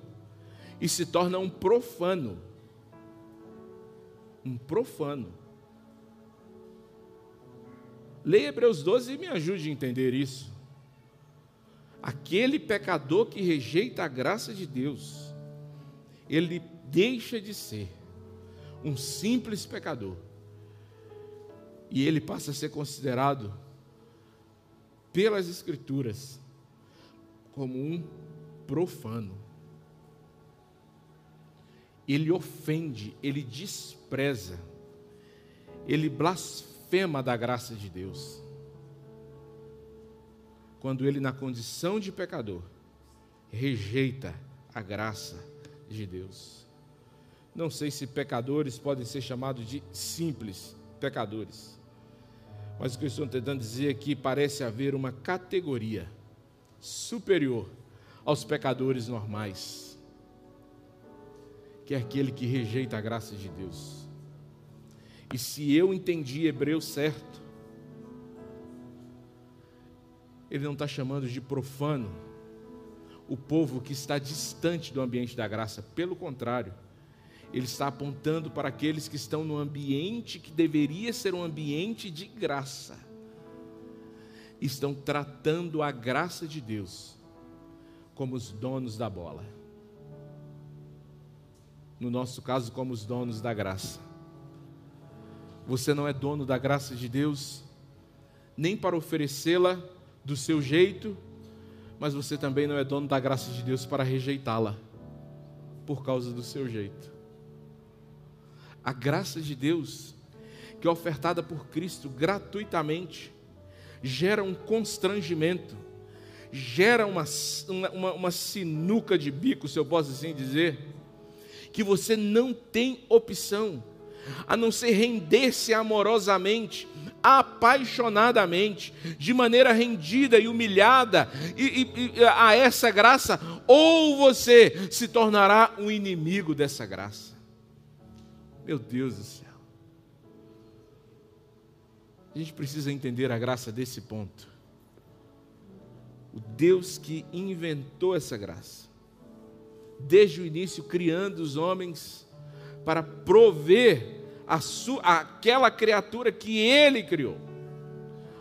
e se torna um profano. Um profano. Leia Hebreus 12 e me ajude a entender isso. Aquele pecador que rejeita a graça de Deus, ele deixa de ser um simples pecador e ele passa a ser considerado pelas Escrituras como um profano. Ele ofende, ele despreza, ele blasfema da graça de Deus quando ele, na condição de pecador, rejeita a graça de Deus. Não sei se pecadores podem ser chamados de simples pecadores, mas o que eu estou tentando dizer é parece haver uma categoria superior aos pecadores normais, que é aquele que rejeita a graça de Deus. E se eu entendi Hebreu certo, ele não está chamando de profano o povo que está distante do ambiente da graça, pelo contrário, ele está apontando para aqueles que estão no ambiente que deveria ser um ambiente de graça, estão tratando a graça de Deus como os donos da bola. No nosso caso, como os donos da graça. Você não é dono da graça de Deus, nem para oferecê-la do seu jeito, mas você também não é dono da graça de Deus para rejeitá-la por causa do seu jeito. A graça de Deus, que é ofertada por Cristo gratuitamente, gera um constrangimento, gera uma, uma, uma sinuca de bico, se eu posso assim dizer, que você não tem opção a não ser render-se amorosamente, apaixonadamente, de maneira rendida e humilhada e, e, e, a essa graça, ou você se tornará um inimigo dessa graça. Meu Deus do céu. A gente precisa entender a graça desse ponto. O Deus que inventou essa graça, desde o início, criando os homens para prover a sua, aquela criatura que Ele criou,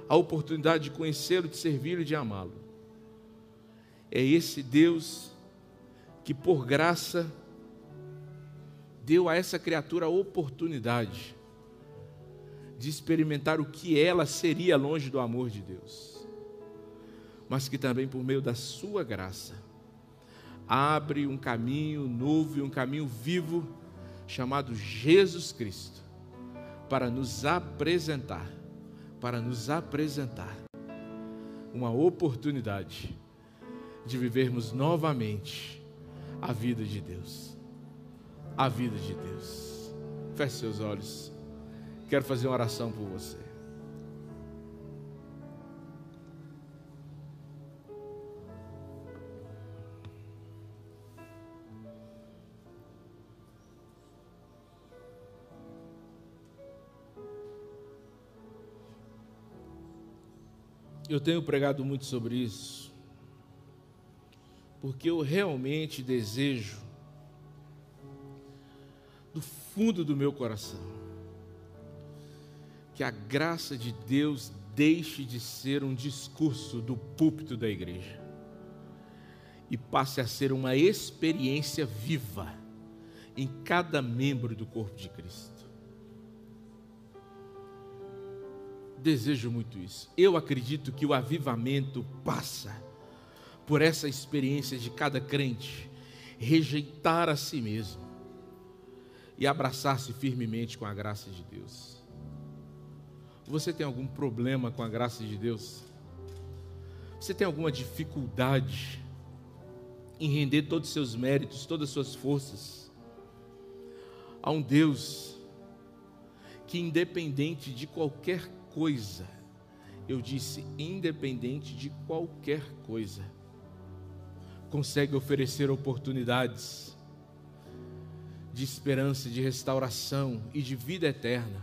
a oportunidade de conhecê-lo, de servi-lo e de amá-lo. É esse Deus que, por graça, deu a essa criatura a oportunidade de experimentar o que ela seria longe do amor de Deus, mas que também, por meio da sua graça, abre um caminho novo e um caminho vivo chamado Jesus Cristo para nos apresentar, para nos apresentar uma oportunidade de vivermos novamente a vida de Deus a vida de Deus. Feche seus olhos. Quero fazer uma oração por você. Eu tenho pregado muito sobre isso, porque eu realmente desejo do fundo do meu coração, que a graça de Deus deixe de ser um discurso do púlpito da igreja e passe a ser uma experiência viva em cada membro do corpo de Cristo. Desejo muito isso. Eu acredito que o avivamento passa por essa experiência de cada crente rejeitar a si mesmo e abraçar-se firmemente com a graça de Deus. Você tem algum problema com a graça de Deus? Você tem alguma dificuldade em render todos os seus méritos, todas as suas forças a um Deus que, independente de qualquer coisa, eu disse, independente de qualquer coisa, consegue oferecer oportunidades de esperança, de restauração e de vida eterna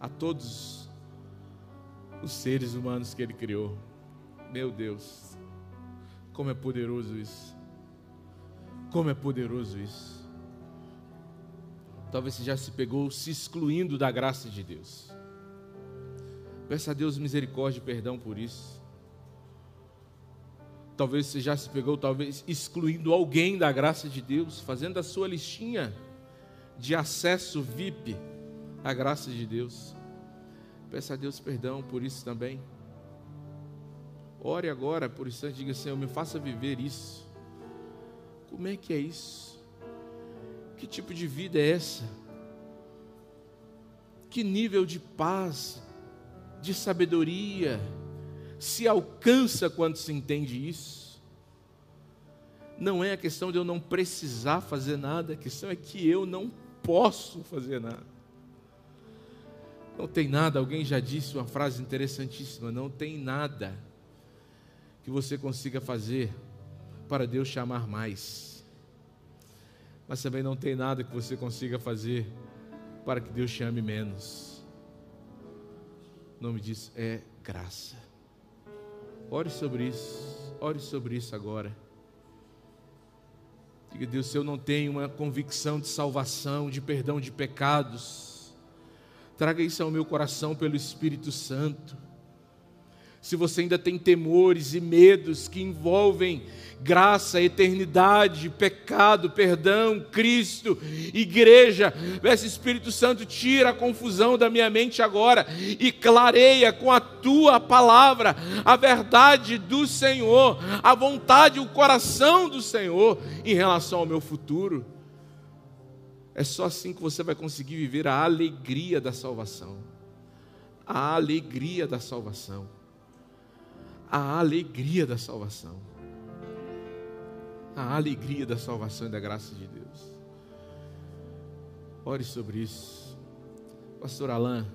a todos os seres humanos que Ele criou. Meu Deus, como é poderoso isso! Como é poderoso isso! Talvez você já se pegou se excluindo da graça de Deus. Peça a Deus misericórdia e perdão por isso. Talvez você já se pegou, talvez excluindo alguém da graça de Deus, fazendo a sua listinha de acesso VIP à graça de Deus. Peça a Deus perdão por isso também. Ore agora por isso, diga Senhor, me faça viver isso. Como é que é isso? Que tipo de vida é essa? Que nível de paz, de sabedoria, se alcança quando se entende isso. Não é a questão de eu não precisar fazer nada, a questão é que eu não posso fazer nada. Não tem nada, alguém já disse uma frase interessantíssima: não tem nada que você consiga fazer para Deus chamar mais. Mas também não tem nada que você consiga fazer para que Deus chame menos. O nome disso é graça. Ore sobre isso, ore sobre isso agora. Diga, Deus, se eu não tenho uma convicção de salvação, de perdão de pecados, traga isso ao meu coração pelo Espírito Santo se você ainda tem temores e medos que envolvem graça, eternidade, pecado, perdão, Cristo, igreja, esse Espírito Santo tira a confusão da minha mente agora e clareia com a tua palavra a verdade do Senhor, a vontade, o coração do Senhor em relação ao meu futuro. É só assim que você vai conseguir viver a alegria da salvação. A alegria da salvação a alegria da salvação. A alegria da salvação e da graça de Deus. Ore sobre isso. Pastor Alain,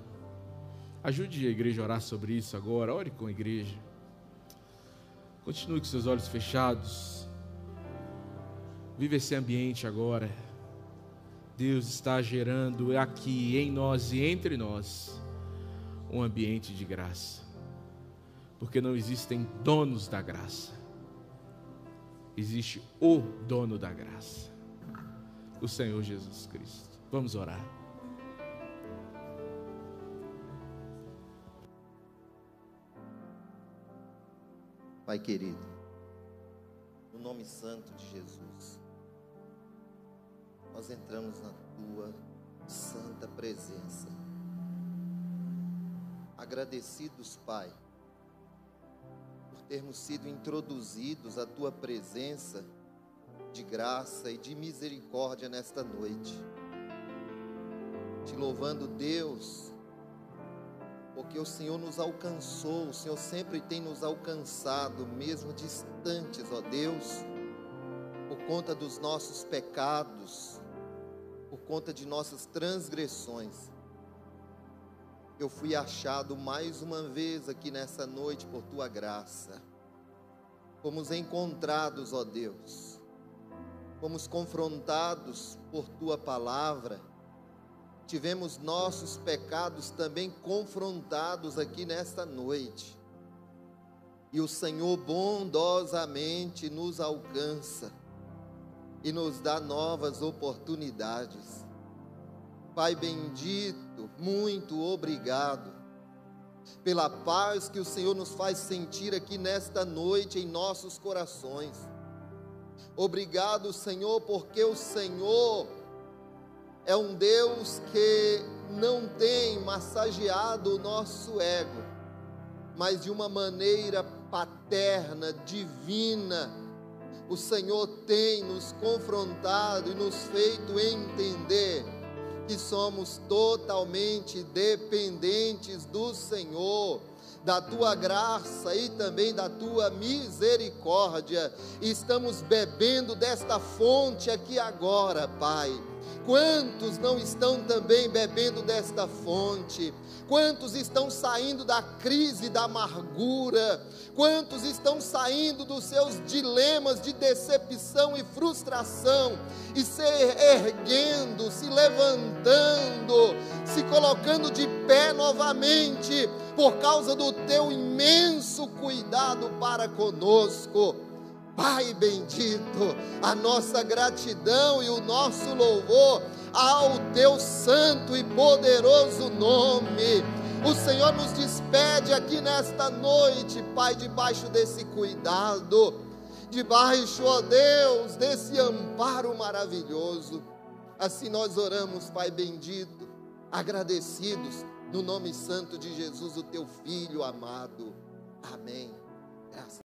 ajude a igreja a orar sobre isso agora. Ore com a igreja. Continue com seus olhos fechados. Vive esse ambiente agora. Deus está gerando aqui em nós e entre nós um ambiente de graça. Porque não existem donos da graça. Existe o dono da graça. O Senhor Jesus Cristo. Vamos orar. Pai querido, no nome santo de Jesus, nós entramos na tua santa presença. Agradecidos, Pai, termos sido introduzidos à tua presença de graça e de misericórdia nesta noite. Te louvando, Deus, porque o Senhor nos alcançou, o Senhor sempre tem nos alcançado, mesmo distantes, ó Deus, por conta dos nossos pecados, por conta de nossas transgressões. Eu fui achado mais uma vez aqui nessa noite por tua graça. Fomos encontrados, ó Deus. Fomos confrontados por tua palavra. Tivemos nossos pecados também confrontados aqui nesta noite. E o Senhor bondosamente nos alcança e nos dá novas oportunidades. Pai bendito, muito obrigado pela paz que o Senhor nos faz sentir aqui nesta noite em nossos corações. Obrigado, Senhor, porque o Senhor é um Deus que não tem massageado o nosso ego, mas de uma maneira paterna, divina, o Senhor tem nos confrontado e nos feito entender que somos totalmente dependentes do Senhor, da tua graça e também da tua misericórdia. Estamos bebendo desta fonte aqui agora, Pai. Quantos não estão também bebendo desta fonte? Quantos estão saindo da crise da amargura? Quantos estão saindo dos seus dilemas de decepção e frustração e se erguendo, se levantando, se colocando de pé novamente por causa do teu imenso cuidado para conosco? Pai bendito, a nossa gratidão e o nosso louvor ao teu santo e poderoso nome. O Senhor nos despede aqui nesta noite, Pai, debaixo desse cuidado, debaixo, ó Deus, desse amparo maravilhoso. Assim nós oramos, Pai bendito, agradecidos no nome santo de Jesus, o teu filho amado. Amém. Graças